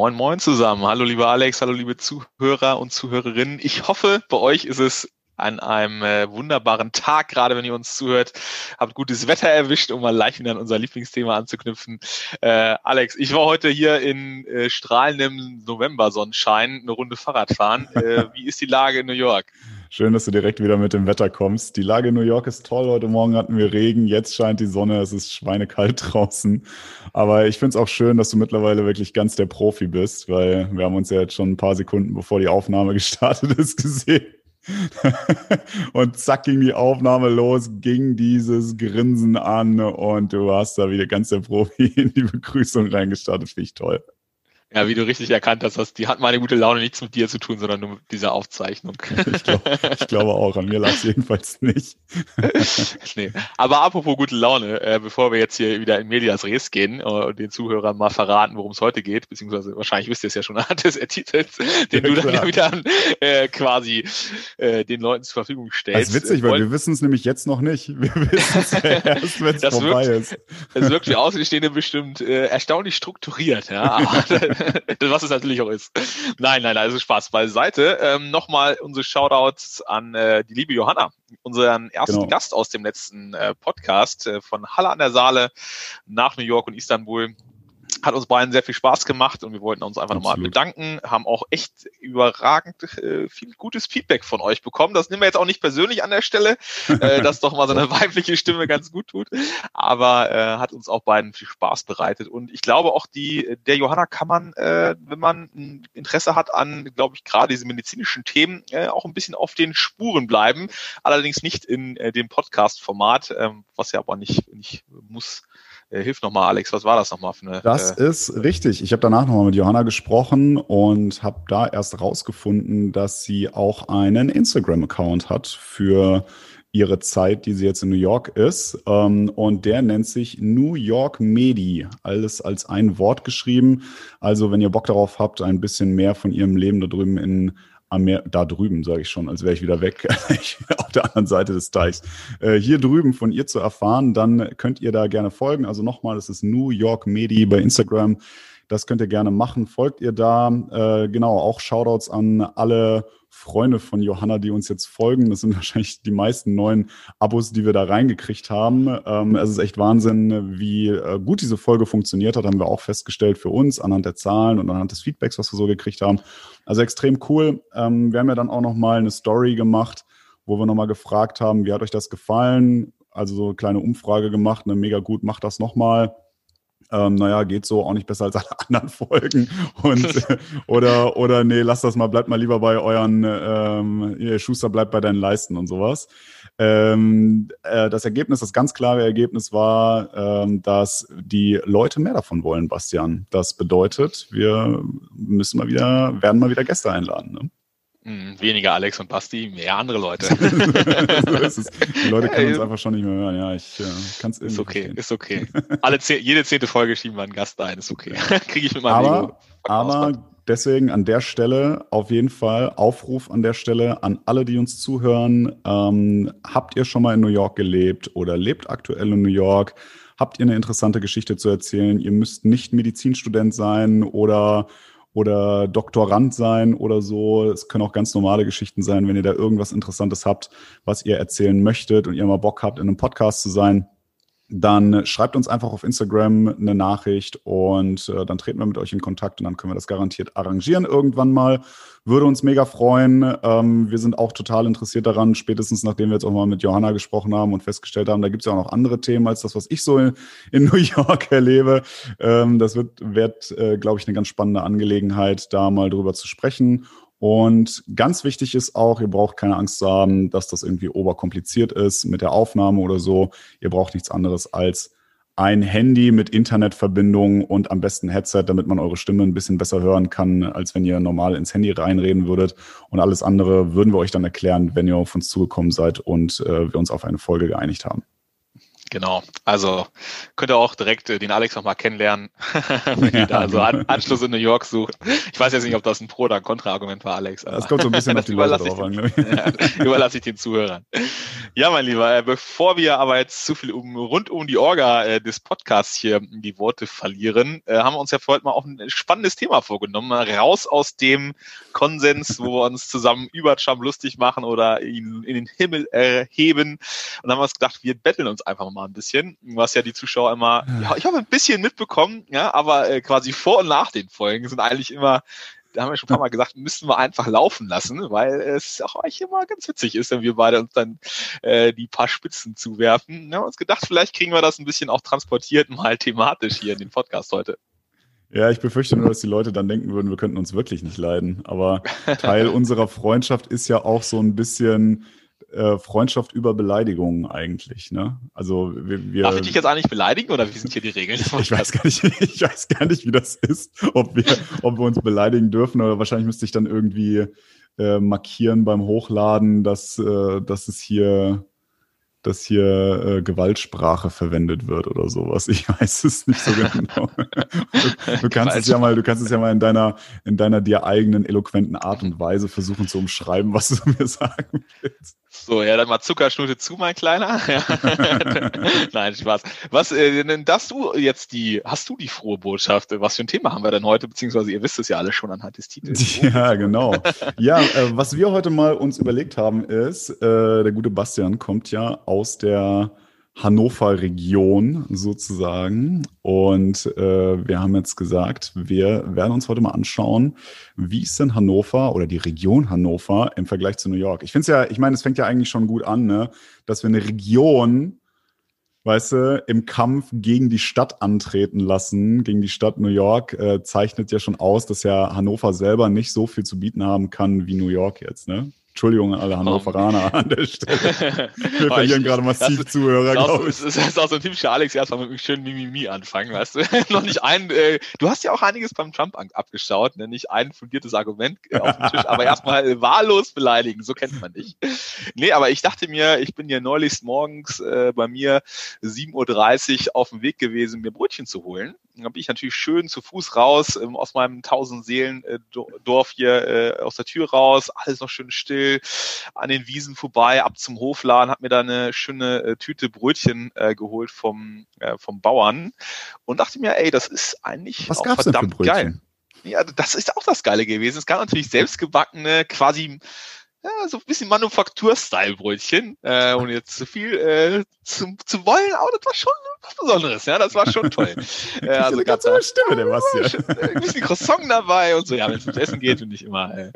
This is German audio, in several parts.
Moin, moin zusammen. Hallo, lieber Alex. Hallo, liebe Zuhörer und Zuhörerinnen. Ich hoffe, bei euch ist es an einem äh, wunderbaren Tag, gerade wenn ihr uns zuhört. Habt gutes Wetter erwischt, um mal leicht wieder an unser Lieblingsthema anzuknüpfen. Äh, Alex, ich war heute hier in äh, strahlendem November-Sonnenschein eine Runde Fahrrad fahren. Äh, wie ist die Lage in New York? Schön, dass du direkt wieder mit dem Wetter kommst. Die Lage in New York ist toll. Heute Morgen hatten wir Regen, jetzt scheint die Sonne, es ist schweinekalt draußen. Aber ich finde es auch schön, dass du mittlerweile wirklich ganz der Profi bist, weil wir haben uns ja jetzt schon ein paar Sekunden, bevor die Aufnahme gestartet ist, gesehen. und zack ging die Aufnahme los, ging dieses Grinsen an und du hast da wieder ganz der Profi in die Begrüßung reingestartet. Finde ich toll. Ja, wie du richtig erkannt hast, hast die hat meine gute Laune nichts mit dir zu tun, sondern nur mit dieser Aufzeichnung. Ich, glaub, ich glaube auch, an mir lag es jedenfalls nicht. nee. Aber apropos gute Laune, äh, bevor wir jetzt hier wieder in Medias Res gehen äh, und den Zuhörern mal verraten, worum es heute geht, beziehungsweise wahrscheinlich wisst ihr es ja schon anhand des Ertitels, den ja, du dann ja wieder äh, quasi äh, den Leuten zur Verfügung stellst. Das ist witzig, weil wir wissen es nämlich jetzt noch nicht. Wir wissen es ja erst, wenn es vorbei wirkt, ist. Es wirkt für Außenstehende bestimmt äh, erstaunlich strukturiert, ja. Aber was es natürlich auch ist. Nein, nein, also Spaß beiseite. Ähm, Nochmal unsere Shoutouts an äh, die liebe Johanna, unseren ersten genau. Gast aus dem letzten äh, Podcast äh, von Halle an der Saale nach New York und Istanbul hat uns beiden sehr viel Spaß gemacht und wir wollten uns einfach nochmal bedanken, haben auch echt überragend äh, viel gutes Feedback von euch bekommen. Das nehmen wir jetzt auch nicht persönlich an der Stelle, äh, dass doch mal so eine weibliche Stimme ganz gut tut, aber äh, hat uns auch beiden viel Spaß bereitet. Und ich glaube auch die der Johanna kann man, äh, wenn man ein Interesse hat an, glaube ich, gerade diese medizinischen Themen, äh, auch ein bisschen auf den Spuren bleiben, allerdings nicht in äh, dem Podcast-Format, äh, was ja aber nicht nicht muss äh, hilf nochmal, Alex, was war das nochmal für eine? Das äh, ist richtig. Ich habe danach nochmal mit Johanna gesprochen und habe da erst rausgefunden, dass sie auch einen Instagram-Account hat für ihre Zeit, die sie jetzt in New York ist. Ähm, und der nennt sich New York Medi. Alles als ein Wort geschrieben. Also, wenn ihr Bock darauf habt, ein bisschen mehr von ihrem Leben da drüben in am Meer, da drüben, sage ich schon, als wäre ich wieder weg, auf der anderen Seite des Teichs, äh, hier drüben von ihr zu erfahren, dann könnt ihr da gerne folgen. Also nochmal, es ist New York Medi bei Instagram. Das könnt ihr gerne machen. Folgt ihr da. Äh, genau, auch Shoutouts an alle Freunde von Johanna, die uns jetzt folgen. Das sind wahrscheinlich die meisten neuen Abos, die wir da reingekriegt haben. Ähm, es ist echt Wahnsinn, wie äh, gut diese Folge funktioniert hat, haben wir auch festgestellt für uns anhand der Zahlen und anhand des Feedbacks, was wir so gekriegt haben. Also extrem cool. Ähm, wir haben ja dann auch noch mal eine Story gemacht, wo wir noch mal gefragt haben, wie hat euch das gefallen? Also so eine kleine Umfrage gemacht, eine mega gut, macht das noch mal ähm, naja, geht so auch nicht besser als alle anderen Folgen. Und oder, oder nee, lass das mal, bleibt mal lieber bei euren, ähm, Schuster bleibt bei deinen Leisten und sowas. Ähm, äh, das Ergebnis, das ganz klare Ergebnis war, ähm, dass die Leute mehr davon wollen, Bastian. Das bedeutet, wir müssen mal wieder, werden mal wieder Gäste einladen. Ne? Hm, weniger Alex und Basti, mehr andere Leute. so die Leute können uns einfach schon nicht mehr hören. Ja, ich äh, kann es. Ist okay, verstehen. ist okay. Alle zehn, jede zehnte Folge schieben wir einen Gast ein, ist okay. Kriege ich mit meinem aber. Aber deswegen an der Stelle auf jeden Fall Aufruf an der Stelle an alle, die uns zuhören. Ähm, habt ihr schon mal in New York gelebt oder lebt aktuell in New York? Habt ihr eine interessante Geschichte zu erzählen? Ihr müsst nicht Medizinstudent sein oder oder Doktorand sein oder so. Es können auch ganz normale Geschichten sein, wenn ihr da irgendwas Interessantes habt, was ihr erzählen möchtet und ihr mal Bock habt, in einem Podcast zu sein dann schreibt uns einfach auf Instagram eine Nachricht und äh, dann treten wir mit euch in Kontakt und dann können wir das garantiert arrangieren irgendwann mal. Würde uns mega freuen. Ähm, wir sind auch total interessiert daran, spätestens nachdem wir jetzt auch mal mit Johanna gesprochen haben und festgestellt haben, da gibt es ja auch noch andere Themen als das, was ich so in, in New York erlebe. Ähm, das wird, wird äh, glaube ich, eine ganz spannende Angelegenheit, da mal drüber zu sprechen. Und ganz wichtig ist auch, ihr braucht keine Angst zu haben, dass das irgendwie oberkompliziert ist mit der Aufnahme oder so. Ihr braucht nichts anderes als ein Handy mit Internetverbindung und am besten Headset, damit man eure Stimme ein bisschen besser hören kann, als wenn ihr normal ins Handy reinreden würdet. Und alles andere würden wir euch dann erklären, wenn ihr auf uns zugekommen seid und äh, wir uns auf eine Folge geeinigt haben. Genau. Also könnt ihr auch direkt äh, den Alex nochmal kennenlernen, wenn ihr da also An Anschluss in New York sucht. Ich weiß jetzt nicht, ob das ein Pro- oder Kontra-Argument war, Alex. Das kommt so ein bisschen auf die Leute drauf an, glaube ich. Ja, überlasse ich den Zuhörern. Ja, mein Lieber, äh, bevor wir aber jetzt zu viel um, rund um die Orga äh, des Podcasts hier die Worte verlieren, äh, haben wir uns ja für heute mal auch ein spannendes Thema vorgenommen. Raus aus dem Konsens, wo wir uns zusammen über Trump lustig machen oder ihn in den Himmel erheben. Und dann haben wir uns gedacht, wir betteln uns einfach mal mal ein bisschen, was ja die Zuschauer immer, ja, ich habe ein bisschen mitbekommen, ja, aber äh, quasi vor und nach den Folgen sind eigentlich immer da haben wir schon ein paar Mal gesagt, müssen wir einfach laufen lassen, weil es auch eigentlich immer ganz witzig ist, wenn wir beide uns dann äh, die paar Spitzen zuwerfen. Wir haben uns gedacht, vielleicht kriegen wir das ein bisschen auch transportiert, mal thematisch hier in den Podcast heute. Ja, ich befürchte nur, dass die Leute dann denken würden, wir könnten uns wirklich nicht leiden. Aber Teil unserer Freundschaft ist ja auch so ein bisschen äh, Freundschaft über Beleidigungen eigentlich. Ne? Also wir, wir, Darf ich dich jetzt eigentlich beleidigen oder wie sind hier die Regeln? Ich weiß gar nicht, ich weiß gar nicht, wie das ist, ob wir, ob wir uns beleidigen dürfen oder wahrscheinlich müsste ich dann irgendwie äh, markieren beim Hochladen, dass, äh, dass es hier dass hier äh, Gewaltsprache verwendet wird oder sowas. Ich weiß es nicht so genau. Du, du kannst es ja mal, du kannst es ja mal in deiner, in deiner dir eigenen eloquenten Art und Weise versuchen zu umschreiben, was du mir sagen willst. So, ja, dann mal Zuckerschnute zu, mein Kleiner. Nein, Spaß. Was, äh, denn hast du jetzt die, hast du die frohe Botschaft? Was für ein Thema haben wir denn heute? Beziehungsweise ihr wisst es ja alle schon anhand des Titels. Ja, genau. Ja, äh, was wir heute mal uns überlegt haben ist, äh, der gute Bastian kommt ja aus der Hannover-Region sozusagen. Und äh, wir haben jetzt gesagt, wir werden uns heute mal anschauen, wie ist denn Hannover oder die Region Hannover im Vergleich zu New York? Ich finde es ja, ich meine, es fängt ja eigentlich schon gut an, ne? dass wir eine Region, weißt du, im Kampf gegen die Stadt antreten lassen, gegen die Stadt New York, äh, zeichnet ja schon aus, dass ja Hannover selber nicht so viel zu bieten haben kann wie New York jetzt, ne? Entschuldigung an alle Hannoveraner an der Stelle. Wir verlieren gerade massiv das, Zuhörer, glaube ich. Das ist auch so ein typischer Alex, erstmal mit einem schönen Mimimi anfangen, weißt du? Noch nicht ein, äh, du hast ja auch einiges beim Trump abgeschaut, ne? nicht ein fundiertes Argument äh, auf dem Tisch, aber erstmal wahllos beleidigen, so kennt man dich. Nee, aber ich dachte mir, ich bin ja neulich morgens äh, bei mir 7.30 Uhr auf dem Weg gewesen, mir Brötchen zu holen. Da bin ich natürlich schön zu Fuß raus, ähm, aus meinem tausend Seelen äh, Dorf hier äh, aus der Tür raus, alles noch schön still, an den Wiesen vorbei, ab zum Hofladen, habe mir da eine schöne äh, Tüte Brötchen äh, geholt vom, äh, vom Bauern und dachte mir, ey, das ist eigentlich Was auch verdammt geil. Ja, das ist auch das Geile gewesen. Es gab natürlich selbstgebackene, quasi ja, so ein bisschen Manufaktur-Style-Brötchen, äh, ohne jetzt zu viel äh, zu, zu wollen, aber das war schon was Besonderes, ja, das war schon toll. äh, also ganz so Stimme, der Bastian. Ein bisschen Croissant dabei und so, ja, wenn es ums Essen geht und nicht immer, äh,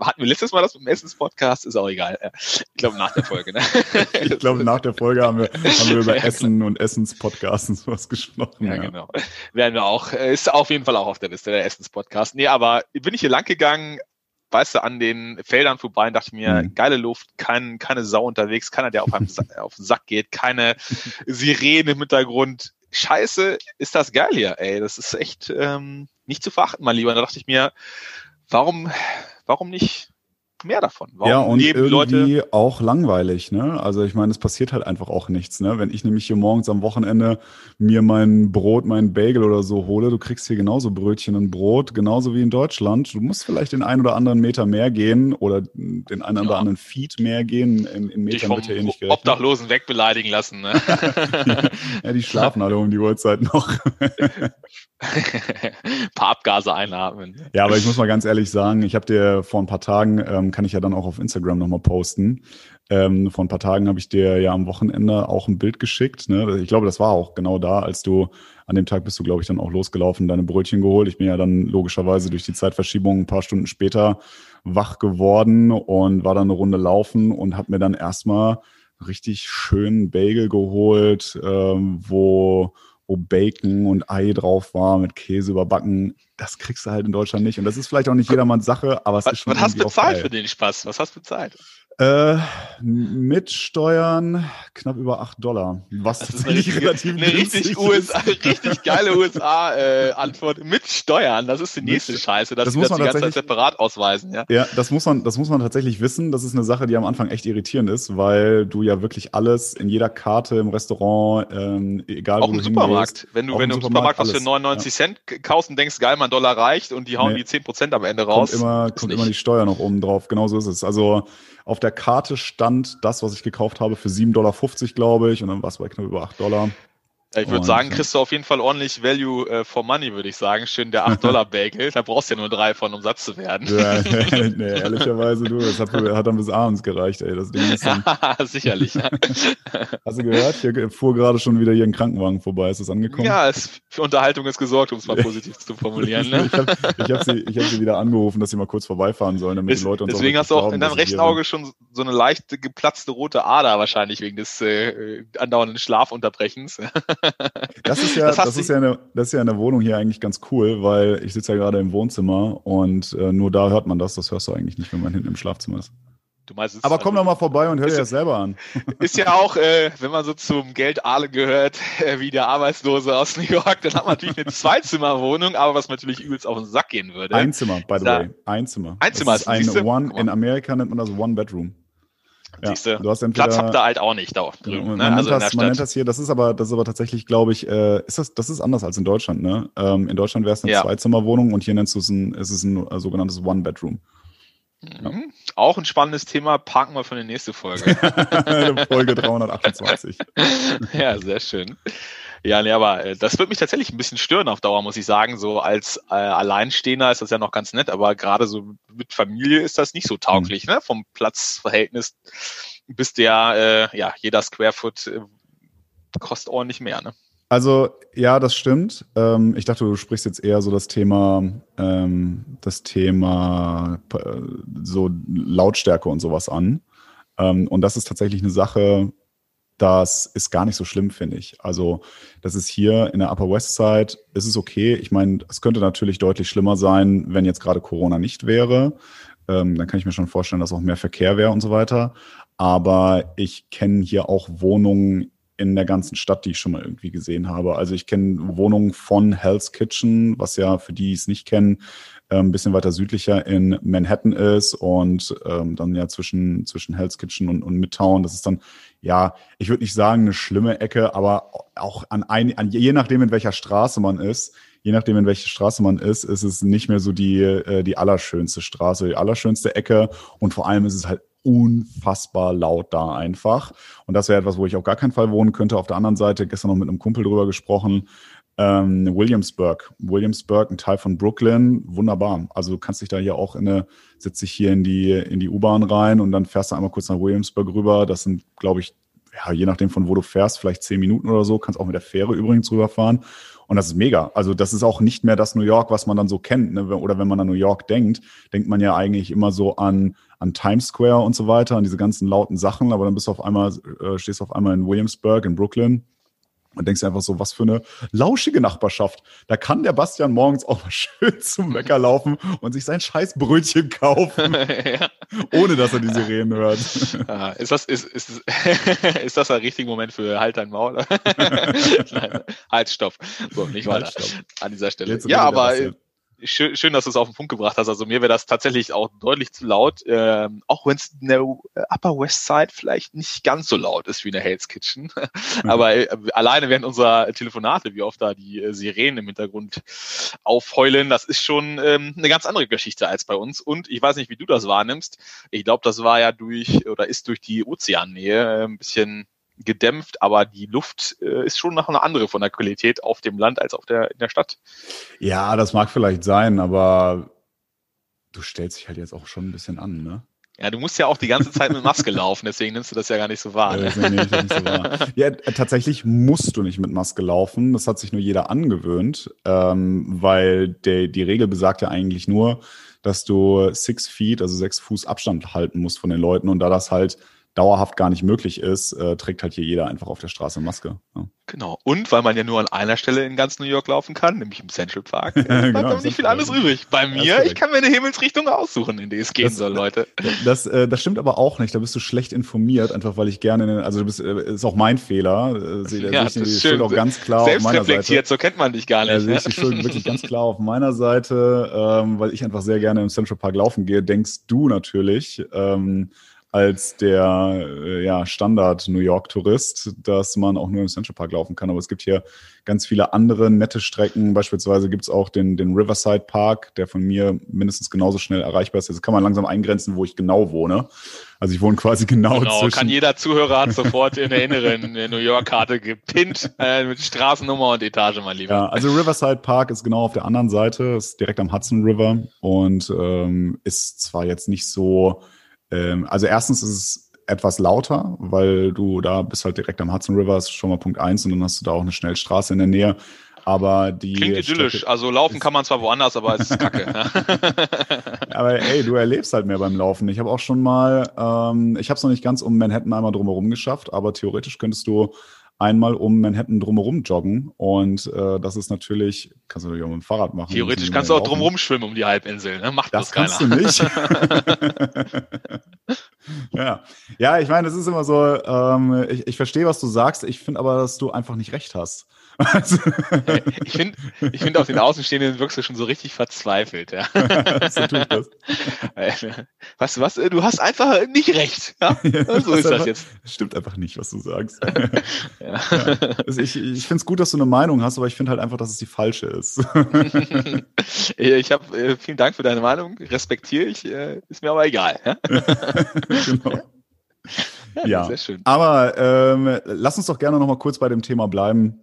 hatten wir letztes Mal das mit dem Essens-Podcast, ist auch egal. Äh, ich glaube nach der Folge, ne? ich glaube nach der Folge haben wir, haben wir über ja, Essen genau. und Essens-Podcasts und sowas gesprochen. Ja, ja, genau. Werden wir auch, äh, ist auf jeden Fall auch auf der Liste, der Essens-Podcast. Nee, aber bin ich hier lang gegangen, weißt du, an den Feldern vorbei und dachte mir, mhm. geile Luft, kein, keine Sau unterwegs, keiner, der auf, einem auf den Sack geht, keine Sirene im Hintergrund. Scheiße, ist das geil hier, ey. Das ist echt ähm, nicht zu verachten, mein Lieber. Und da dachte ich mir, warum, warum nicht mehr davon. Warum ja, und irgendwie Leute auch langweilig, ne? Also ich meine, es passiert halt einfach auch nichts, ne? Wenn ich nämlich hier morgens am Wochenende mir mein Brot, mein Bagel oder so hole, du kriegst hier genauso Brötchen und Brot, genauso wie in Deutschland. Du musst vielleicht den einen oder anderen Meter mehr gehen oder den einen oder anderen Feed mehr gehen. In, in Metern wird ja eh nicht gerechnet. Obdachlosen wegbeleidigen lassen, ne? ja, die schlafen alle um die Uhrzeit noch. ein paar Abgase einatmen. Ja, aber ich muss mal ganz ehrlich sagen, ich habe dir vor ein paar Tagen, ähm, kann ich ja dann auch auf Instagram nochmal posten, ähm, vor ein paar Tagen habe ich dir ja am Wochenende auch ein Bild geschickt. Ne? Ich glaube, das war auch genau da, als du an dem Tag bist du, glaube ich, dann auch losgelaufen, deine Brötchen geholt. Ich bin ja dann logischerweise durch die Zeitverschiebung ein paar Stunden später wach geworden und war dann eine Runde laufen und habe mir dann erstmal richtig schönen Bagel geholt, ähm, wo wo Bacon und Ei drauf war, mit Käse überbacken. Das kriegst du halt in Deutschland nicht. Und das ist vielleicht auch nicht jedermanns Sache, aber es was, ist schon. Was hast du bezahlt für den Spaß? Was hast du bezahlt? Äh, mit Steuern knapp über 8 Dollar. Was das ist eine richtig, relativ eine richtig, USA, richtig geile USA-Antwort. Äh, mit Steuern, das ist die nächste mit, Scheiße, dass das muss man das die ganze Zeit separat ausweisen. Ja? ja, das muss man, das muss man tatsächlich wissen. Das ist eine Sache, die am Anfang echt irritierend ist, weil du ja wirklich alles in jeder Karte im Restaurant, ähm, egal auch wo im Supermarkt. Wenn du, wenn du im Supermarkt, was für 99 ja. Cent kaufst und denkst, geil, mein Dollar reicht und die hauen nee. die 10 Prozent am Ende raus. Kommt immer, kommt immer die Steuer noch oben drauf. Genauso ist es. Also auf der Karte stand das, was ich gekauft habe, für 7,50 Dollar, glaube ich. Und dann war es bei knapp über 8 Dollar. Ich würde sagen, kriegst du auf jeden Fall ordentlich Value äh, for Money, würde ich sagen. Schön der 8-Dollar-Bagel. da brauchst du ja nur drei von, um satt zu werden. ja, nee, ehrlicherweise, du, das hat, hat, dann bis abends gereicht, ey. Das Ding ist dann Sicherlich. Hast du gehört? Hier fuhr gerade schon wieder hier ein Krankenwagen vorbei. Ist das angekommen? Ja, es, für Unterhaltung ist gesorgt, um es mal positiv zu formulieren. Ne? ich habe ich hab sie, hab sie wieder angerufen, dass sie mal kurz vorbeifahren sollen, damit Des, die Leute uns Deswegen hast du auch in deinem rechten Auge schon so eine leichte geplatzte rote Ader wahrscheinlich wegen des äh, andauernden Schlafunterbrechens. Das ist ja, das, das ist ja eine, das ist ja eine Wohnung hier eigentlich ganz cool, weil ich sitze ja gerade im Wohnzimmer und äh, nur da hört man das. Das hörst du eigentlich nicht, wenn man hinten im Schlafzimmer ist. Du meinst, Aber komm also, doch mal vorbei und hör dir das selber an. Ist ja auch, äh, wenn man so zum Geldale gehört, äh, wie der Arbeitslose aus New York, dann hat man natürlich eine Zweizimmerwohnung, aber was natürlich übelst auf den Sack gehen würde. Ein Zimmer, by the da, way. Ein Zimmer. Ein Zimmer ist ein One, in Amerika nennt man das One Bedroom. Ja, Siehste, du hast entweder, Platz habt ihr halt auch nicht da drüben. Man, ne? also nennt das, man nennt das hier, das ist aber, das ist aber tatsächlich, glaube ich, äh, ist das, das ist anders als in Deutschland, ne? Ähm, in Deutschland wäre es eine ja. Zweizimmerwohnung und hier nennst du es ein, ist es ein sogenanntes One-Bedroom. Ja. Mhm. Auch ein spannendes Thema, parken wir für die nächste Folge. Folge 328. ja, sehr schön. Ja, nee, aber äh, das wird mich tatsächlich ein bisschen stören auf Dauer, muss ich sagen. So als äh, Alleinstehender ist das ja noch ganz nett, aber gerade so mit Familie ist das nicht so tauglich, mhm. ne? Vom Platzverhältnis bist du ja, äh, ja, jeder Square Foot äh, kostet ordentlich mehr, ne? Also ja, das stimmt. Ähm, ich dachte, du sprichst jetzt eher so das Thema, ähm, das Thema äh, so Lautstärke und sowas an. Ähm, und das ist tatsächlich eine Sache, das ist gar nicht so schlimm, finde ich. Also, das ist hier in der Upper West Side, ist es okay. Ich meine, es könnte natürlich deutlich schlimmer sein, wenn jetzt gerade Corona nicht wäre. Ähm, dann kann ich mir schon vorstellen, dass auch mehr Verkehr wäre und so weiter. Aber ich kenne hier auch Wohnungen in der ganzen Stadt, die ich schon mal irgendwie gesehen habe. Also ich kenne Wohnungen von Hell's Kitchen, was ja für die, die es nicht kennen, ein ähm, bisschen weiter südlicher in Manhattan ist und ähm, dann ja zwischen, zwischen Hell's Kitchen und, und Midtown. Das ist dann, ja, ich würde nicht sagen eine schlimme Ecke, aber auch an ein, an, je nachdem, in welcher Straße man ist, je nachdem, in welche Straße man ist, ist es nicht mehr so die, äh, die allerschönste Straße, die allerschönste Ecke. Und vor allem ist es halt unfassbar laut da einfach. Und das wäre etwas, wo ich auf gar keinen Fall wohnen könnte. Auf der anderen Seite, gestern noch mit einem Kumpel drüber gesprochen, ähm, Williamsburg. Williamsburg, ein Teil von Brooklyn, wunderbar. Also du kannst dich da hier auch in eine, sitze ich hier in die, in die U-Bahn rein und dann fährst du einmal kurz nach Williamsburg rüber. Das sind, glaube ich, ja, je nachdem von wo du fährst, vielleicht zehn Minuten oder so, kannst auch mit der Fähre übrigens rüberfahren. Und das ist mega. Also das ist auch nicht mehr das New York, was man dann so kennt. Ne? Oder wenn man an New York denkt, denkt man ja eigentlich immer so an, an Times Square und so weiter, an diese ganzen lauten Sachen. Aber dann bist du auf einmal, äh, stehst du auf einmal in Williamsburg, in Brooklyn und denkst einfach so, was für eine lauschige Nachbarschaft. Da kann der Bastian morgens auch mal schön zum Bäcker laufen und sich sein scheiß Brötchen kaufen, ja. ohne dass er die Sirenen hört. Ah, ist, das, ist, ist, ist das der richtige Moment für Halt dein Maul? Nein, halt, stopp. So, nicht weiter halt, stopp. an dieser Stelle. Ja, aber schön, schön, dass du es auf den Punkt gebracht hast. Also mir wäre das tatsächlich auch deutlich zu laut, ähm, auch wenn es in der Upper West Side vielleicht nicht ganz so laut ist wie in der Hell's Kitchen. Aber äh, alleine während unserer Telefonate, wie oft da die äh, Sirenen im Hintergrund aufheulen, das ist schon ähm, eine ganz andere Geschichte als bei uns. Und ich weiß nicht, wie du das wahrnimmst. Ich glaube, das war ja durch oder ist durch die Ozeannähe äh, ein bisschen gedämpft, aber die Luft äh, ist schon noch eine andere von der Qualität auf dem Land als auf der, in der Stadt. Ja, das mag vielleicht sein, aber du stellst dich halt jetzt auch schon ein bisschen an, ne? Ja, du musst ja auch die ganze Zeit mit Maske laufen, deswegen nimmst du das ja gar nicht so wahr. Ne? Ja, nicht so wahr. ja, äh, tatsächlich musst du nicht mit Maske laufen. Das hat sich nur jeder angewöhnt, ähm, weil der, die Regel besagt ja eigentlich nur, dass du six feet, also sechs Fuß Abstand halten musst von den Leuten. Und da das halt dauerhaft gar nicht möglich ist, äh, trägt halt hier jeder einfach auf der Straße Maske. Ja. Genau. Und weil man ja nur an einer Stelle in ganz New York laufen kann, nämlich im Central Park, äh, bleibt genau, nicht viel anderes übrig. Bei mir, ich kann mir eine Himmelsrichtung aussuchen, in die es gehen das, soll, Leute. Das, äh, das stimmt aber auch nicht. Da bist du schlecht informiert, einfach weil ich gerne, also du bist, äh, ist auch mein Fehler. Sehe ja, das ist schön. auch ganz klar auf meiner Seite. so kennt man dich gar nicht. Ja, sehe ich die Schuld wirklich ganz klar auf meiner Seite, ähm, weil ich einfach sehr gerne im Central Park laufen gehe. Denkst du natürlich, ähm, als der äh, ja, Standard-New York-Tourist, dass man auch nur im Central Park laufen kann. Aber es gibt hier ganz viele andere nette Strecken. Beispielsweise gibt es auch den, den Riverside Park, der von mir mindestens genauso schnell erreichbar ist. Jetzt kann man langsam eingrenzen, wo ich genau wohne. Also ich wohne quasi genau, genau zwischen... kann jeder Zuhörer hat sofort in der inneren New York-Karte gepinnt äh, mit Straßennummer und Etage, mein Lieber. Ja, also Riverside Park ist genau auf der anderen Seite, ist direkt am Hudson River und ähm, ist zwar jetzt nicht so ähm, also erstens ist es etwas lauter, weil du da bist halt direkt am Hudson River, ist schon mal Punkt eins und dann hast du da auch eine Schnellstraße in der Nähe. Aber die. Klingt idyllisch. Strecke also laufen kann man zwar woanders, aber es ist kacke. aber ey, du erlebst halt mehr beim Laufen. Ich habe auch schon mal, ähm, ich habe es noch nicht ganz um Manhattan einmal drumherum geschafft, aber theoretisch könntest du einmal um Manhattan drumherum joggen. Und äh, das ist natürlich, kannst du natürlich auch mit dem Fahrrad machen. Theoretisch kannst du auch drumherum schwimmen um die Halbinsel, ne? Macht das, das kannst du nicht. ja. ja, ich meine, es ist immer so, ähm, ich, ich verstehe, was du sagst. Ich finde aber, dass du einfach nicht recht hast. Also ich finde, ich find auf den Außenstehenden wirkst du schon so richtig verzweifelt. Ja. so tue ich das. Weißt du was? Du hast einfach nicht recht. Ja? ja so ist das jetzt. Stimmt einfach nicht, was du sagst. ja. Ja. Also ich ich finde es gut, dass du eine Meinung hast, aber ich finde halt einfach, dass es die falsche ist. ich habe äh, vielen Dank für deine Meinung, respektiere ich, äh, ist mir aber egal. Ja? genau. Ja, sehr schön. aber ähm, lass uns doch gerne noch mal kurz bei dem Thema bleiben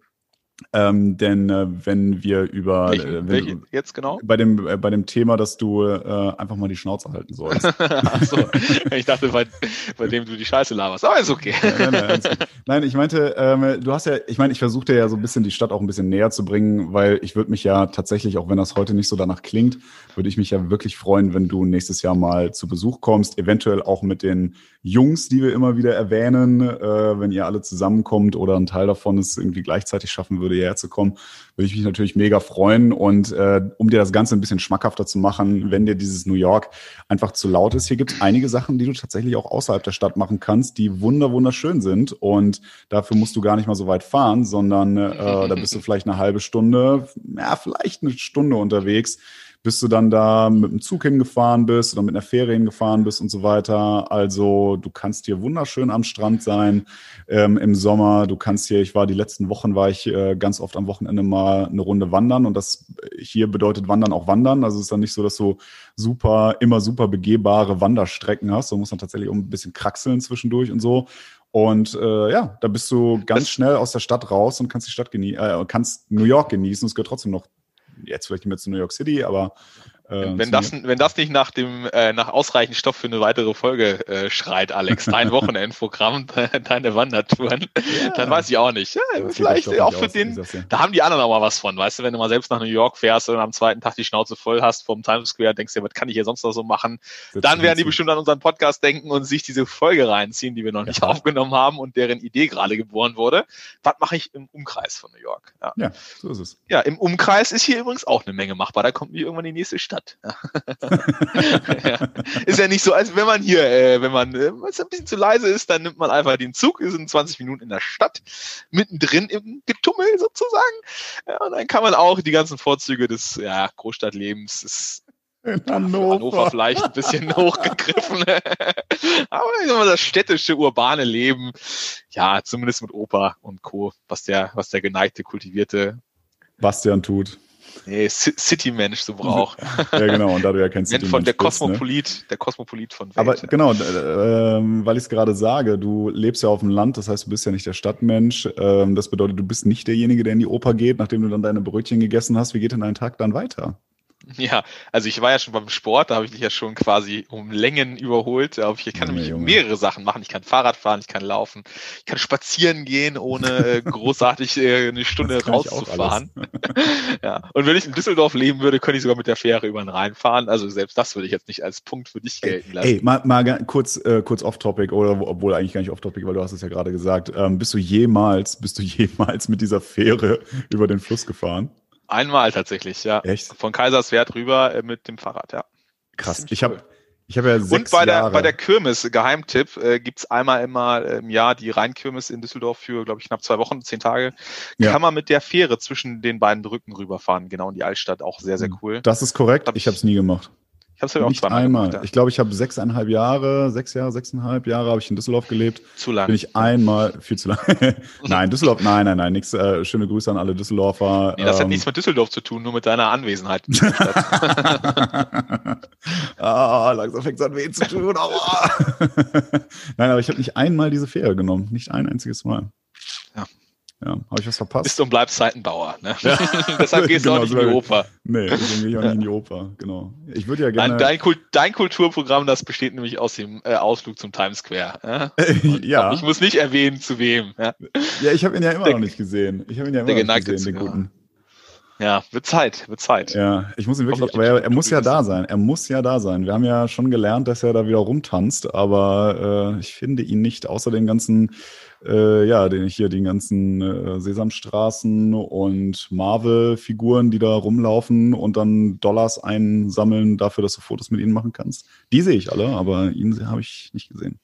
ähm, denn äh, wenn wir über Welchen, äh, welche du, jetzt genau? bei dem äh, bei dem Thema, dass du äh, einfach mal die Schnauze halten sollst. so. ich dachte bei, bei dem du die Scheiße laberst, aber ist okay. nein, nein, nein, nein, ich meinte, ähm, du hast ja, ich meine, ich versuche dir ja so ein bisschen die Stadt auch ein bisschen näher zu bringen, weil ich würde mich ja tatsächlich, auch wenn das heute nicht so danach klingt, würde ich mich ja wirklich freuen, wenn du nächstes Jahr mal zu Besuch kommst, eventuell auch mit den Jungs, die wir immer wieder erwähnen, äh, wenn ihr alle zusammenkommt oder ein Teil davon es irgendwie gleichzeitig schaffen würde, hierher zu kommen, würde ich mich natürlich mega freuen. Und äh, um dir das Ganze ein bisschen schmackhafter zu machen, wenn dir dieses New York einfach zu laut ist, hier gibt es einige Sachen, die du tatsächlich auch außerhalb der Stadt machen kannst, die wunder wunderschön sind. Und dafür musst du gar nicht mal so weit fahren, sondern äh, da bist du vielleicht eine halbe Stunde, ja, vielleicht eine Stunde unterwegs bis du dann da mit dem Zug hingefahren bist oder mit einer Fähre hingefahren bist und so weiter. Also du kannst hier wunderschön am Strand sein ähm, im Sommer. Du kannst hier, ich war die letzten Wochen, war ich äh, ganz oft am Wochenende mal eine Runde wandern und das hier bedeutet Wandern auch Wandern. Also es ist dann nicht so, dass du super, immer super begehbare Wanderstrecken hast. Du musst dann tatsächlich auch ein bisschen kraxeln zwischendurch und so. Und äh, ja, da bist du ganz schnell aus der Stadt raus und kannst die Stadt genießen, äh, kannst New York genießen. Es gehört trotzdem noch jetzt vielleicht nicht mehr zu New York City, aber äh, wenn, das, wenn das nicht nach dem äh, nach ausreichend Stoff für eine weitere Folge äh, schreit, Alex, dein Wochenendprogramm, deine Wandertouren, ja. dann weiß ich auch nicht. Ja, vielleicht auch für aus, den, da haben die anderen auch mal was von, weißt du, wenn du mal selbst nach New York fährst und am zweiten Tag die Schnauze voll hast vom Times Square, denkst du, was kann ich hier sonst noch so machen? Sitzt dann werden die bestimmt an unseren Podcast denken und sich diese Folge reinziehen, die wir noch nicht aufgenommen haben und deren Idee gerade geboren wurde. Was mache ich im Umkreis von New York? Ja. so ist es. Ja, im Umkreis ist hier übrigens auch eine Menge machbar. Da kommt wie irgendwann die nächste Stadt hat. ja. Ist ja nicht so, als wenn man hier, äh, wenn man äh, ein bisschen zu leise ist, dann nimmt man einfach den Zug, ist in 20 Minuten in der Stadt, mittendrin im Getummel sozusagen. Ja, und dann kann man auch die ganzen Vorzüge des ja, Großstadtlebens, des in Hannover. Hannover vielleicht ein bisschen hochgegriffen. Aber das städtische, urbane Leben, ja, zumindest mit Opa und Co., was der, was der geneigte, kultivierte Bastian tut. Nee, City-Mensch so braucht. ja, genau, und da du ja kein City-Mensch von Der? Kosmopolit, ne? der Kosmopolit von Welt. Aber genau, äh, weil ich es gerade sage, du lebst ja auf dem Land, das heißt, du bist ja nicht der Stadtmensch. Ähm, das bedeutet, du bist nicht derjenige, der in die Oper geht, nachdem du dann deine Brötchen gegessen hast. Wie geht denn dein Tag dann weiter? Ja, also ich war ja schon beim Sport, da habe ich mich ja schon quasi um Längen überholt. Aber ich kann nämlich mehrere Sachen machen. Ich kann Fahrrad fahren, ich kann laufen, ich kann spazieren gehen, ohne äh, großartig äh, eine Stunde rauszufahren. ja. Und wenn ich in Düsseldorf leben würde, könnte ich sogar mit der Fähre über den Rhein fahren. Also selbst das würde ich jetzt nicht als Punkt für dich gelten lassen. Ey, mal, mal kurz, äh, kurz off-topic, oder obwohl eigentlich gar nicht off-topic, weil du hast es ja gerade gesagt. Ähm, bist du jemals, bist du jemals mit dieser Fähre über den Fluss gefahren? Einmal tatsächlich, ja. Echt? Von Kaiserswerth rüber äh, mit dem Fahrrad, ja. Krass. Ich habe ich habe ja sechs Und bei der, Jahre. bei der Kirmes, Geheimtipp, äh, gibt's einmal immer im Jahr die Rheinkirmes in Düsseldorf für, glaube ich, knapp zwei Wochen, zehn Tage. Ja. Kann man mit der Fähre zwischen den beiden Brücken rüberfahren, genau in die Altstadt, auch sehr, sehr cool. Das ist korrekt. Hab Ich habe es nie gemacht. Ich habe es ja auch zweimal einmal. gemacht. Ja. Ich glaube, ich habe sechseinhalb Jahre, sechs Jahre, sechseinhalb Jahre habe ich in Düsseldorf gelebt. Zu lang. Bin ich einmal viel zu lange. nein, Düsseldorf, nein, nein, nein, nix. Äh, schöne Grüße an alle Düsseldorfer. Nee, das hat Ähm, nichts mit Düsseldorf zu tun, nur mit deiner Anwesenheit. ah, langsam fängt es an weh zu tun. Aua. Nein, aber ich habe nicht einmal diese Fähre genommen. Nicht ein einziges Mal. Ja. Ja, habe ich was verpasst? Bist und bleibst Seitenbauer. Ne? Deshalb gehst du Genau, auch nicht in die. Oper. Nee, deswegen gehe ich auch nicht in die Oper. Genau. Ich würde ja gerne. Dein, dein, dein Kulturprogramm, das besteht nämlich aus dem äh, Ausflug zum Times Square. Ja? Und ja, Ich muss nicht erwähnen, zu wem. Ja, ja, ich habe ihn ja immer Der- noch nicht gesehen. Ich habe ihn ja immer noch nicht gesehen, den guten. ja wird Zeit, wird Zeit. Ja, ich muss ihn wirklich, aber er, er muss ja da sein. Er muss ja da sein. Wir haben ja schon gelernt, dass er da wieder rumtanzt, aber äh, ich finde ihn nicht, außer den ganzen, äh, ja, den hier, den ganzen äh, Sesamstraßen und Marvel-Figuren, die da rumlaufen und dann Dollars einsammeln dafür, dass du Fotos mit ihnen machen kannst. Die sehe ich alle, aber ihn habe ich nicht gesehen.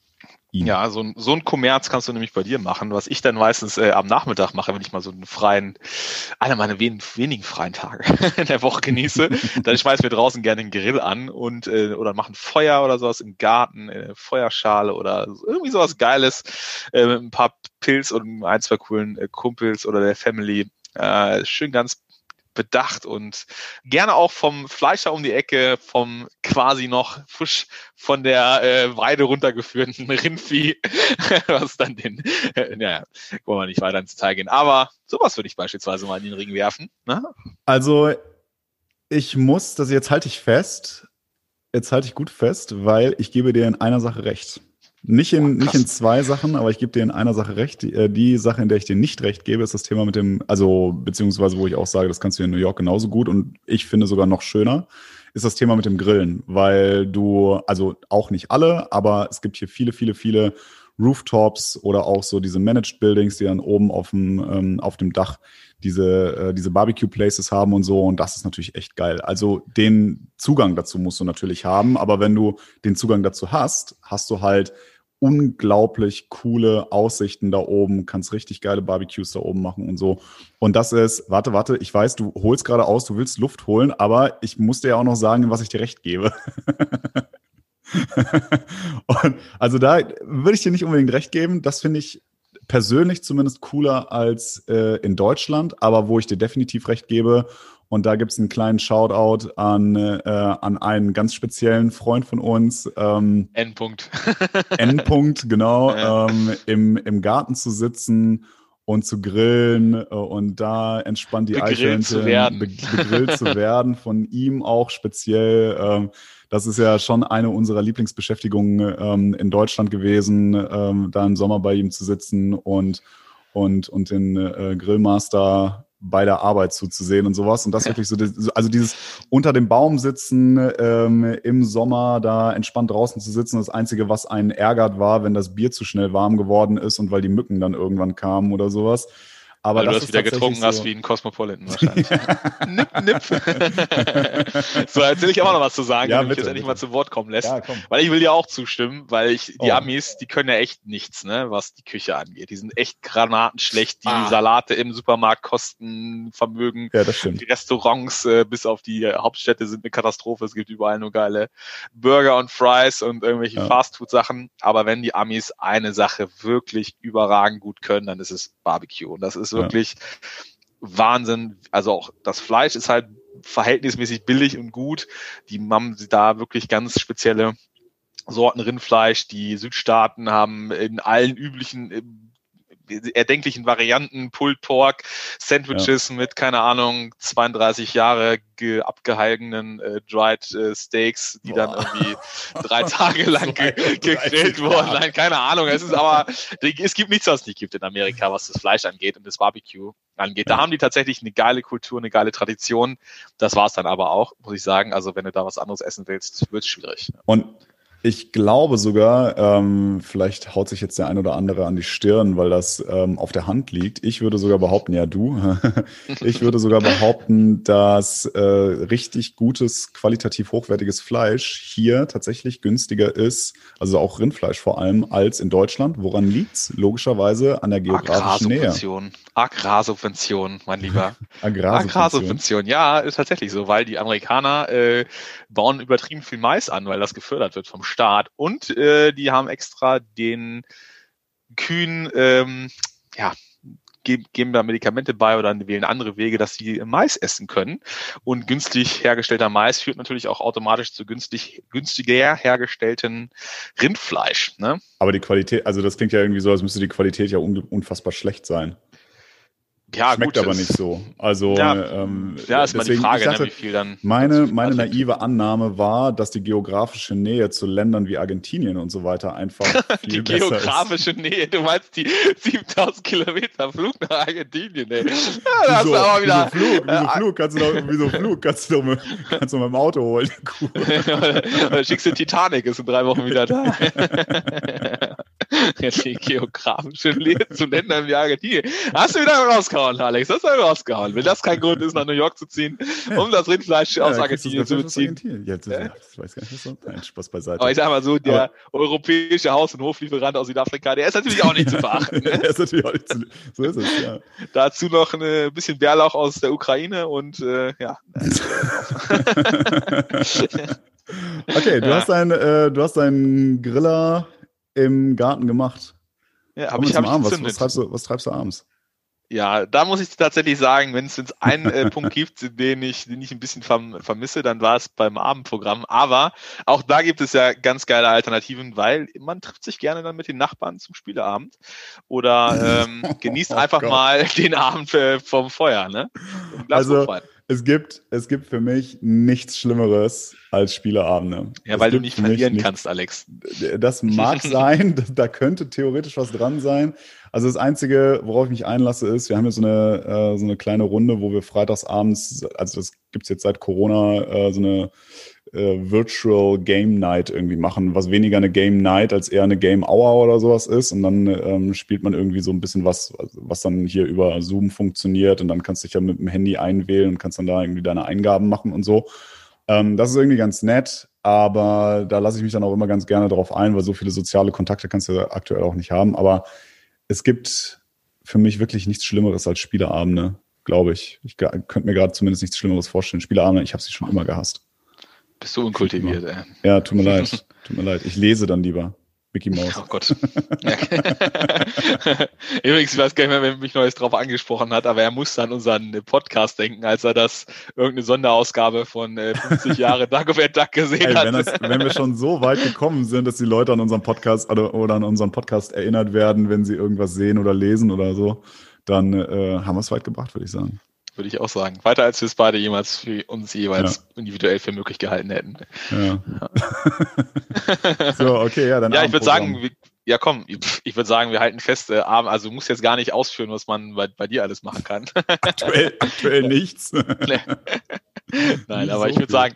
Ihn. Ja, so ein, so ein Kommerz kannst du nämlich bei dir machen, was ich dann meistens äh, am Nachmittag mache, wenn ich mal so einen freien, einer meiner wen, wenigen freien Tage in der Woche genieße. dann schmeißen wir draußen gerne den Grill an und äh, oder machen Feuer oder sowas im Garten, äh, Feuerschale oder irgendwie sowas Geiles äh, mit ein paar Pilz und ein, zwei coolen äh, Kumpels oder der Family. Äh, schön ganz bedacht und gerne auch vom Fleischer um die Ecke, vom quasi noch frisch von der äh, Weide runtergeführten Rindvieh, was dann den, äh, naja, wollen wir nicht weiter ins Detail gehen. Aber sowas würde ich beispielsweise mal in den Ring werfen. Ne? Also, ich muss, das jetzt halte ich fest, jetzt halte ich gut fest, weil ich gebe dir in einer Sache recht. Nicht in, Boah, nicht in zwei Sachen, aber ich gebe dir in einer Sache recht. Die, äh, die Sache, in der ich dir nicht recht gebe, ist das Thema mit dem, also beziehungsweise wo ich auch sage, das kannst du in New York genauso gut und ich finde sogar noch schöner, ist das Thema mit dem Grillen, weil du, also auch nicht alle, aber es gibt hier viele, viele, viele Rooftops oder auch so diese Managed Buildings, die dann oben auf dem, ähm, auf dem Dach diese, äh, diese Barbecue-Places haben und so. Und das ist natürlich echt geil. Also den Zugang dazu musst du natürlich haben, aber wenn du den Zugang dazu hast, hast du halt unglaublich coole Aussichten da oben, kannst richtig geile Barbecues da oben machen und so. Und das ist, warte, warte, ich weiß, du holst gerade aus, du willst Luft holen, aber ich muss dir ja auch noch sagen, was ich dir recht gebe. und also da würde ich dir nicht unbedingt recht geben. Das finde ich persönlich zumindest cooler als äh, in Deutschland, aber wo ich dir definitiv recht gebe. Und da gibt es einen kleinen Shoutout an, äh, an einen ganz speziellen Freund von uns, ähm, Endpunkt. Endpunkt, genau, Ja. ähm, im, im Garten zu sitzen und zu grillen äh, und da entspannt die Begrillt Eichhörnchen zu werden. be begrillt zu werden, von ihm auch speziell. Ähm, das ist ja schon eine unserer Lieblingsbeschäftigungen ähm, in Deutschland gewesen, ähm, da im Sommer bei ihm zu sitzen und, und, und den äh, Grillmaster bei der Arbeit zuzusehen und sowas. Und das wirklich so, also dieses unter dem Baum sitzen, ähm, im Sommer da entspannt draußen zu sitzen. Das Einzige, was einen ärgert, war, wenn das Bier zu schnell warm geworden ist und weil die Mücken dann irgendwann kamen oder sowas. Aber Weil du das wieder getrunken hast so. wie ein Cosmopolitan wahrscheinlich. nipp, nipp. so, jetzt will ich auch noch was zu sagen, Ja, wenn du mich bitte, jetzt endlich bitte. mal zu Wort kommen lässt. Ja, komm. Weil ich will dir auch zustimmen, weil ich, die Oh. Amis, die können ja echt nichts, ne, was die Küche angeht. Die sind echt granatenschlecht. Die Ah. Salate im Supermarkt kosten Vermögen. Ja, das stimmt. Die Restaurants äh, bis auf die äh, Hauptstädte sind eine Katastrophe. Es gibt überall nur geile Burger und Fries und irgendwelche Ja. Fastfood-Sachen. Aber wenn die Amis eine Sache wirklich überragend gut können, dann ist es Barbecue. Und das ist Ja. wirklich Wahnsinn. Also auch das Fleisch ist halt verhältnismäßig billig und gut. Die haben da wirklich ganz spezielle Sorten Rindfleisch. Die Südstaaten haben in allen üblichen äh, erdenklichen Varianten, Pulled Pork, Sandwiches ja. mit, keine Ahnung, 32 Jahre ge abgehaltenen äh, Dried äh, Steaks, die Boah. dann irgendwie drei Tage lang ge gegrillt wurden. Nein, keine Ahnung. Es ist aber, es gibt nichts, was es nicht gibt in Amerika, was das Fleisch angeht und das Barbecue angeht. Ja. Da haben die tatsächlich eine geile Kultur, eine geile Tradition. Das war es dann aber auch, muss ich sagen. Also wenn du da was anderes essen willst, wird es schwierig. Und ich glaube sogar, ähm, vielleicht haut sich jetzt der ein oder andere an die Stirn, weil das ähm, auf der Hand liegt. Ich würde sogar behaupten, ja du, ich würde sogar behaupten, dass äh, richtig gutes, qualitativ hochwertiges Fleisch hier tatsächlich günstiger ist, also auch Rindfleisch vor allem, als in Deutschland. Woran liegt's? Logischerweise an der geografischen Nähe. Agrarsubvention, mein Lieber. Agrarsubvention. Agrarsubvention, ja, ist tatsächlich so, weil die Amerikaner äh, bauen übertrieben viel Mais an, weil das gefördert wird vom Staat. Und äh, die haben extra den Kühen, ähm, ja, geben, da Medikamente bei oder wählen andere Wege, dass sie Mais essen können. Und günstig hergestellter Mais führt natürlich auch automatisch zu günstig, günstiger hergestellten Rindfleisch. Ne? Aber die Qualität, also das klingt ja irgendwie so, als müsste die Qualität ja unfassbar schlecht sein. Ja, Schmeckt gut, aber nicht so. Also ja, ähm, ja ist deswegen, mal die Frage, dachte, ne, wie viel dann. Meine, meine naive Annahme war, dass die geografische Nähe zu Ländern wie Argentinien und so weiter einfach Die geografische ist. Nähe, du meinst die 7000 Kilometer Flug nach Argentinien, ey. Ja, wieso, aber wieder, wieso Flug? Wieso äh, Flug? Kannst du doch, wieso Flug? Kannst du doch mit, kannst du mit dem Auto holen. oder schickst du Titanic, ist in drei Wochen wieder da. die geografische Nähe zu Ländern wie Argentinien. Hast du wieder rausgehauen? Alex. Das hast du rausgehauen. Wenn das kein Grund ist, nach New York zu ziehen, um das Rindfleisch ja, aus Argentinien zu beziehen. Ja, das, ja. das weiß gar nicht so. Nein, Spaß beiseite. Aber ich sag mal so, der Aber, europäische Haus- und Hoflieferant aus Südafrika, der ist natürlich auch nicht zu verachten. Ne? der ist natürlich auch nicht zu, so ist es, ja. Dazu noch ein bisschen Bärlauch aus der Ukraine und äh, ja. okay, du hast deinen äh, du hast deinen Griller im Garten gemacht. Ja, aber ich habe was, was, treibst du, was treibst du abends? Ja, da muss ich tatsächlich sagen, wenn es jetzt einen äh, Punkt gibt, den ich, den ich ein bisschen verm vermisse, dann war es beim Abendprogramm. Aber auch da gibt es ja ganz geile Alternativen, weil man trifft sich gerne dann mit den Nachbarn zum Spieleabend oder ähm, genießt oh einfach Gott. mal den Abend äh, vom Feuer, ne? Also, es gibt, es gibt für mich nichts Schlimmeres als Spieleabende. Ja, weil du nicht verlieren kannst, Alex. Das mag sein, da könnte theoretisch was dran sein. Also das Einzige, worauf ich mich einlasse, ist, wir haben jetzt so eine, äh, so eine kleine Runde, wo wir freitagsabends, also das gibt's jetzt seit Corona, äh, so eine äh, Virtual Game Night irgendwie machen, was weniger eine Game Night als eher eine Game Hour oder sowas ist. Und dann ähm, spielt man irgendwie so ein bisschen was, was dann hier über Zoom funktioniert. Und dann kannst du dich ja mit dem Handy einwählen und kannst dann da irgendwie deine Eingaben machen und so. Ähm, das ist irgendwie ganz nett, aber da lasse ich mich dann auch immer ganz gerne drauf ein, weil so viele soziale Kontakte kannst du aktuell auch nicht haben. Aber es gibt für mich wirklich nichts Schlimmeres als Spieleabende, glaube ich. Ich könnte mir gerade zumindest nichts Schlimmeres vorstellen. Spieleabende, ich habe sie schon immer gehasst. Bist du unkultiviert, ey. Ja, tut mir leid. Tut mir leid. Ich lese dann lieber. Mickey Mouse. Oh Gott. Übrigens, ich weiß gar nicht mehr, wer mich Neues drauf angesprochen hat, aber er musste an unseren Podcast denken, als er das irgendeine Sonderausgabe von äh, 50 Jahre Dagobert Duck gesehen Ey, hat. Wenn, das, wenn, wir schon so weit gekommen sind, dass die Leute an unseren Podcast oder, oder an unseren Podcast erinnert werden, wenn sie irgendwas sehen oder lesen oder so, dann äh, haben wir es weit gebracht, würde ich sagen würde ich auch sagen. Weiter als wir es beide jemals für uns jeweils ja. individuell für möglich gehalten hätten. Ja. ja. so, okay, ja, dann. Ja, ich würde sagen, ja komm, ich würde sagen, wir halten fest, äh, also du musst jetzt gar nicht ausführen, was man bei, bei dir alles machen kann. aktuell, aktuell nichts. Nein, aber so ich würde sagen,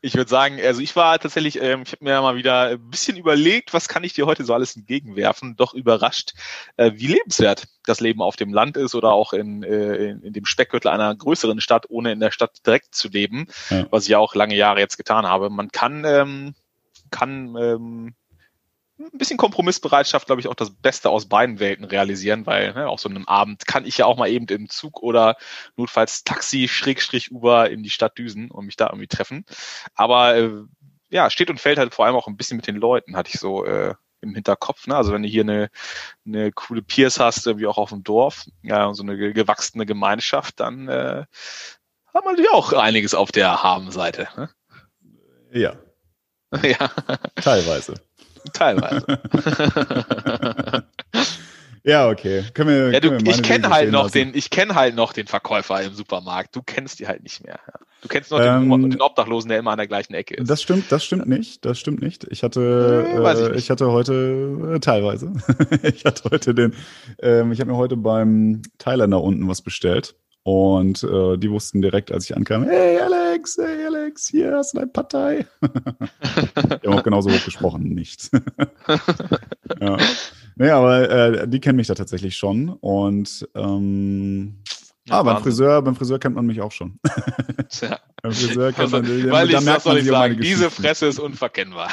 ich würde sagen, also ich war tatsächlich, ähm, ich habe mir mal wieder ein bisschen überlegt, was kann ich dir heute so alles entgegenwerfen, doch überrascht, äh, wie lebenswert das Leben auf dem Land ist oder auch in, äh, in, in dem Speckgürtel einer größeren Stadt, ohne in der Stadt direkt zu leben, ja. was ich ja auch lange Jahre jetzt getan habe. Man kann, ähm, kann ähm, ein bisschen Kompromissbereitschaft, glaube ich, auch das Beste aus beiden Welten realisieren, weil ne, auch so einem Abend kann ich ja auch mal eben im Zug oder notfalls Taxi, Schrägstrich, Uber in die Stadt düsen und mich da irgendwie treffen. Aber äh, ja, steht und fällt halt vor allem auch ein bisschen mit den Leuten, hatte ich so äh, im Hinterkopf. Ne? Also wenn du hier eine, eine coole Peers hast, wie auch auf dem Dorf, ja, so eine gewachsene Gemeinschaft, dann äh, haben wir natürlich auch einiges auf der Habenseite. Ne? Ja. ja. Teilweise. Teilweise. Ja, okay. Können wir, ja, du, können wir ich kenne halt noch den, ich kenne halt noch den Verkäufer im Supermarkt. Du kennst die halt nicht mehr. Du kennst noch ähm, den, den, Obdachlosen, der immer an der gleichen Ecke ist. Das stimmt, das stimmt nicht. Das stimmt nicht. Ich hatte, äh, ich, nicht. ich, hatte heute äh, teilweise. ich hatte heute den. Ähm, ich habe mir heute beim Thailänder unten was bestellt. Und äh, die wussten direkt, als ich ankam, hey Alex, hey Alex, hier hast du deine Partei. die haben auch genauso hoch gesprochen, nicht. ja. Nee, aber äh, die kennen mich da tatsächlich schon. Und ähm, ah, beim Friseur, beim Friseur kennt man mich auch schon. Tja. beim Friseur kennt man, also, weil ich, merkt soll ich sagen, diese Fresse ist unverkennbar.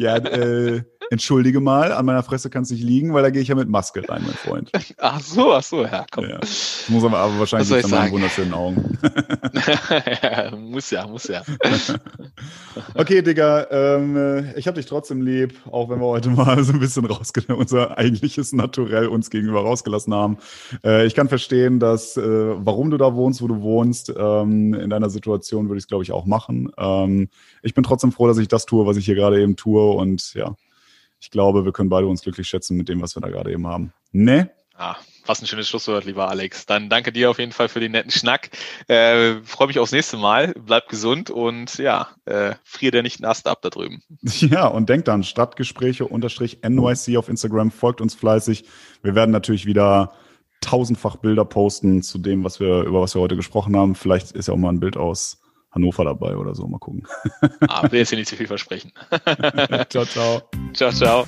ja, äh, entschuldige mal, an meiner Fresse kann es nicht liegen, weil da gehe ich ja mit Maske rein, mein Freund. Ach so, ach so, ja, komm. Ja. Muss aber, aber wahrscheinlich an meinen wunderschönen Augen. ja, muss ja, muss ja. okay, Digga, ähm, ich habe dich trotzdem lieb, auch wenn wir heute mal so ein bisschen rausgelassen, unser eigentliches Naturell uns gegenüber rausgelassen haben. Äh, ich kann verstehen, dass, äh, warum du da wohnst, wo du wohnst. Ähm, in deiner Situation würde ich es, glaube ich, auch machen. Ähm, ich bin trotzdem froh, dass ich das tue, was ich hier gerade eben tue und ja, ich glaube, wir können beide uns glücklich schätzen mit dem, was wir da gerade eben haben. Ne? Ah, was ein schönes Schlusswort, lieber Alex. Dann danke dir auf jeden Fall für den netten Schnack. Äh, Freue mich aufs nächste Mal. Bleib gesund und ja, äh, frier dir nicht Ast ab da drüben. Ja, und denkt dann, Stadtgespräche unterstrich NYC auf Instagram, folgt uns fleißig. Wir werden natürlich wieder tausendfach Bilder posten zu dem, was wir, über was wir heute gesprochen haben. Vielleicht ist ja auch mal ein Bild aus Hannover dabei oder so. Mal gucken. Ah, will jetzt hier nicht zu viel versprechen. ciao, ciao. Ciao, ciao.